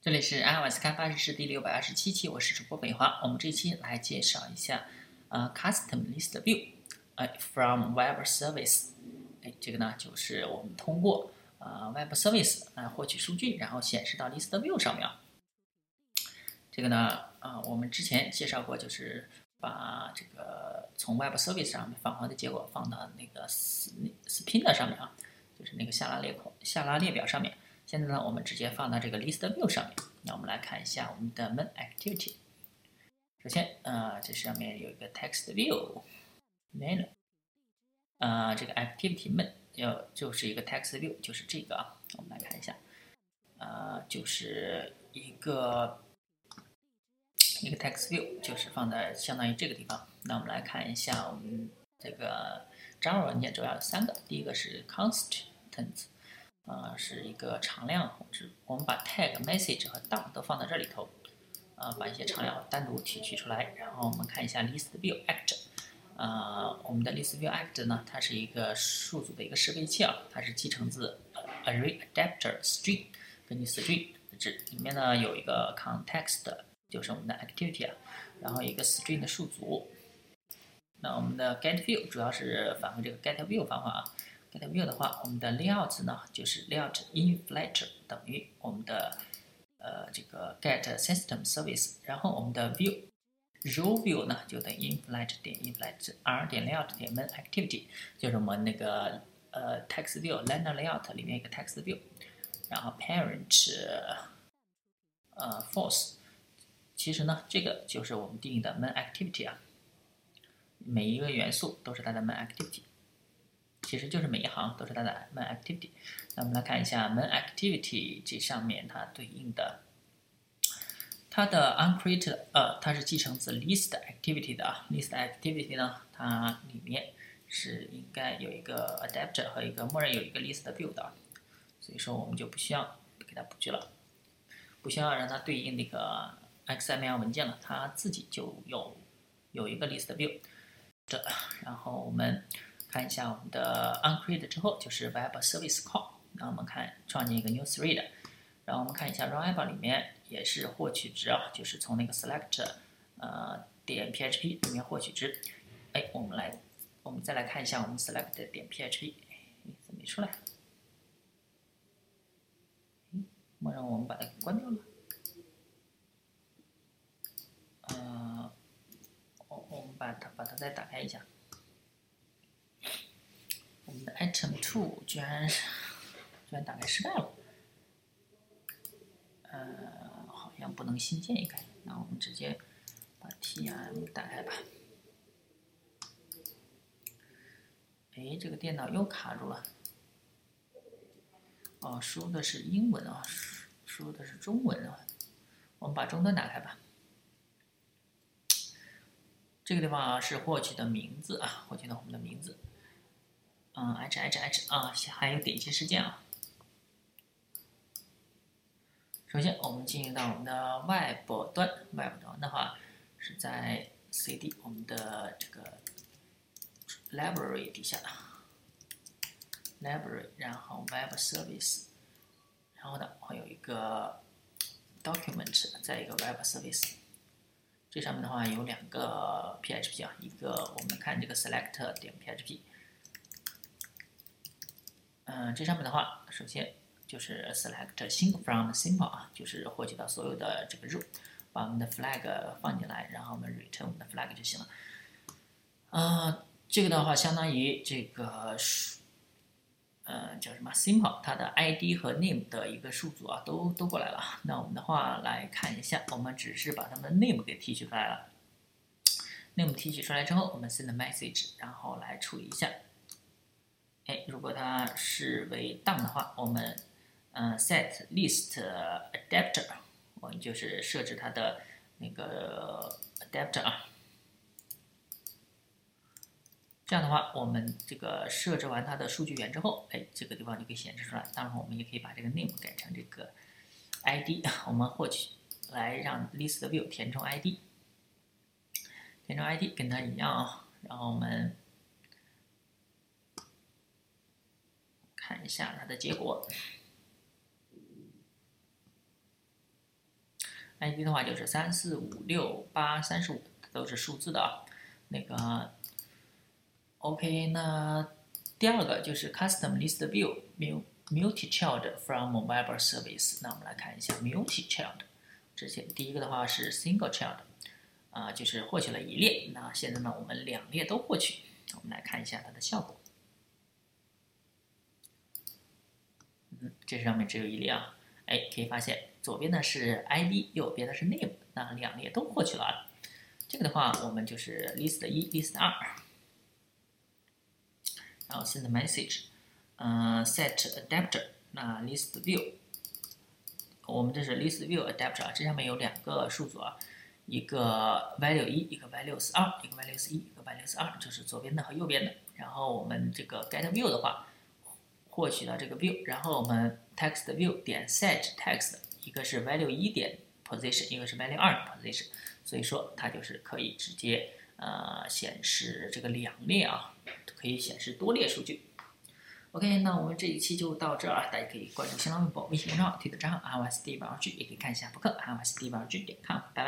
这里是 iOS 开发日志第六百二十七期，我是主播北华。我们这期来介绍一下，呃，Custom List View，哎，from Web Service，哎，这个呢就是我们通过呃 Web Service 来获取数据，然后显示到 List View 上面。这个呢，啊，我们之前介绍过，就是把这个从 Web Service 上面返回的结果放到那个 Spinner 上面啊，就是那个下拉列孔下拉列表上面。现在呢，我们直接放到这个 list view 上面。那我们来看一下我们的 main activity。首先，呃，这上面有一个 text view menu，呃，这个 activity main 要就是一个 text view，就是这个啊。我们来看一下，呃，就是一个一个 text view，就是放在相当于这个地方。那我们来看一下我们这个 Java 文件主要有三个，第一个是 constants。呃，是一个常量控制。我们把 tag、message 和 dom 都放在这里头，呃，把一些常量单独提取出来。然后我们看一下 list view act，呃，我们的 list view act 呢，它是一个数组的一个适配器啊，它是继承自 array adapter string，根据 string 这里面呢有一个 context，就是我们的 activity 啊，然后一个 string 的数组。那我们的 get view 主要是返回这个 get view 方法啊。Get view 的话，我们的 layout 呢就是 layout in flat 等于我们的呃这个 get system service，然后我们的 view row view 呢就等于 in flat 点 in flat r 点 layout 点 main activity，就是我们那个呃 text view liner layout 里面一个 text view，然后 parent 呃 false，其实呢这个就是我们定义的 main activity 啊，每一个元素都是它的 main activity。其实就是每一行都是它的 main activity。那我们来看一下 main activity 这上面它对应的，它的 uncreated 呃，它是继承自 list activity 的啊。list activity 呢，它里面是应该有一个 adapter 和一个默认有一个 list view 的，所以说我们就不需要给它布局了，不需要让它对应那个 XML 文件了，它自己就有有一个 list view。这，然后我们。看一下我们的 uncreate 之后就是 web service call，那我们看创建一个 new thread，然后我们看一下 run app 里面也是获取值啊，就是从那个 select 呃点 php 里面获取值。哎，我们来，我们再来看一下我们 select 点 php，怎么没出来？默认我们把它给关掉了。呃，我我们把它把它再打开一下。我们的居然居然打开失败了，呃，好像不能新建一个，那我们直接把 tm 打开吧。哎，这个电脑又卡住了。哦，输的是英文啊，输的是中文啊。我们把终端打开吧。这个地方啊是获取的名字啊，获取的我们的名字。嗯，h h h 啊，还有点击事件啊。首先，我们进入到我们的 Web 端，Web 端的话是在 cd 我们的这个 Library 底下，Library，然后 Web Service，然后呢会有一个 Document，再一个 Web Service。这上面的话有两个 PHP 啊，一个我们看这个 Select 点 PHP。嗯，这上面的话，首先就是 select 新 from simple 啊，就是获取到所有的这个 row，把我们的 flag 放进来，然后我们 return 我们的 flag 就行了。啊，这个的话相当于这个数，呃，叫什么 simple，它的 id 和 name 的一个数组啊，都都过来了。那我们的话来看一下，我们只是把它们 name 给提取出来了。name 提取出来之后，我们 send message，然后来处理一下。哎，如果它视为 down 的话，我们嗯 set list adapter，我们就是设置它的那个 adapter 啊。这样的话，我们这个设置完它的数据源之后，哎，这个地方就可以显示出来。当然，我们也可以把这个 name 改成这个 id，我们获取来让 list view 填充 id，填充 id 跟它一样啊。然后我们。看下它的结果。ID 的话就是三四五六八三十五，都是数字的啊。那个，OK，那第二个就是 Custom List View Multi Child from Web Service。那我们来看一下 Multi Child。之前第一个的话是 Single Child，啊，就是获取了一列。那现在呢，我们两列都获取。我们来看一下它的效果。嗯，这上面只有一列啊。哎，可以发现左边呢是 ID，右边的是 name，那两列都获取了啊。这个的话，我们就是 list 一，list 二，然后 send message，嗯，set adapter，那 list view，我们这是 list view adapter 啊，这上面有两个数组啊，一个 value 一，一个 value 二，一个 value 一，一个 value 二，就是左边的和右边的。然后我们这个 get view 的话。获取到这个 view，然后我们 text view 点 set text，一个是 value 一点 position，一个是 value 二 position，所以说它就是可以直接呃显示这个两列啊，可以显示多列数据。OK，那我们这一期就到这儿，大家可以关注新浪微博、微信公众号、推特账号 iOS D 八二 G，也可以看一下博客 iOS D 八二 G 点 com，拜拜。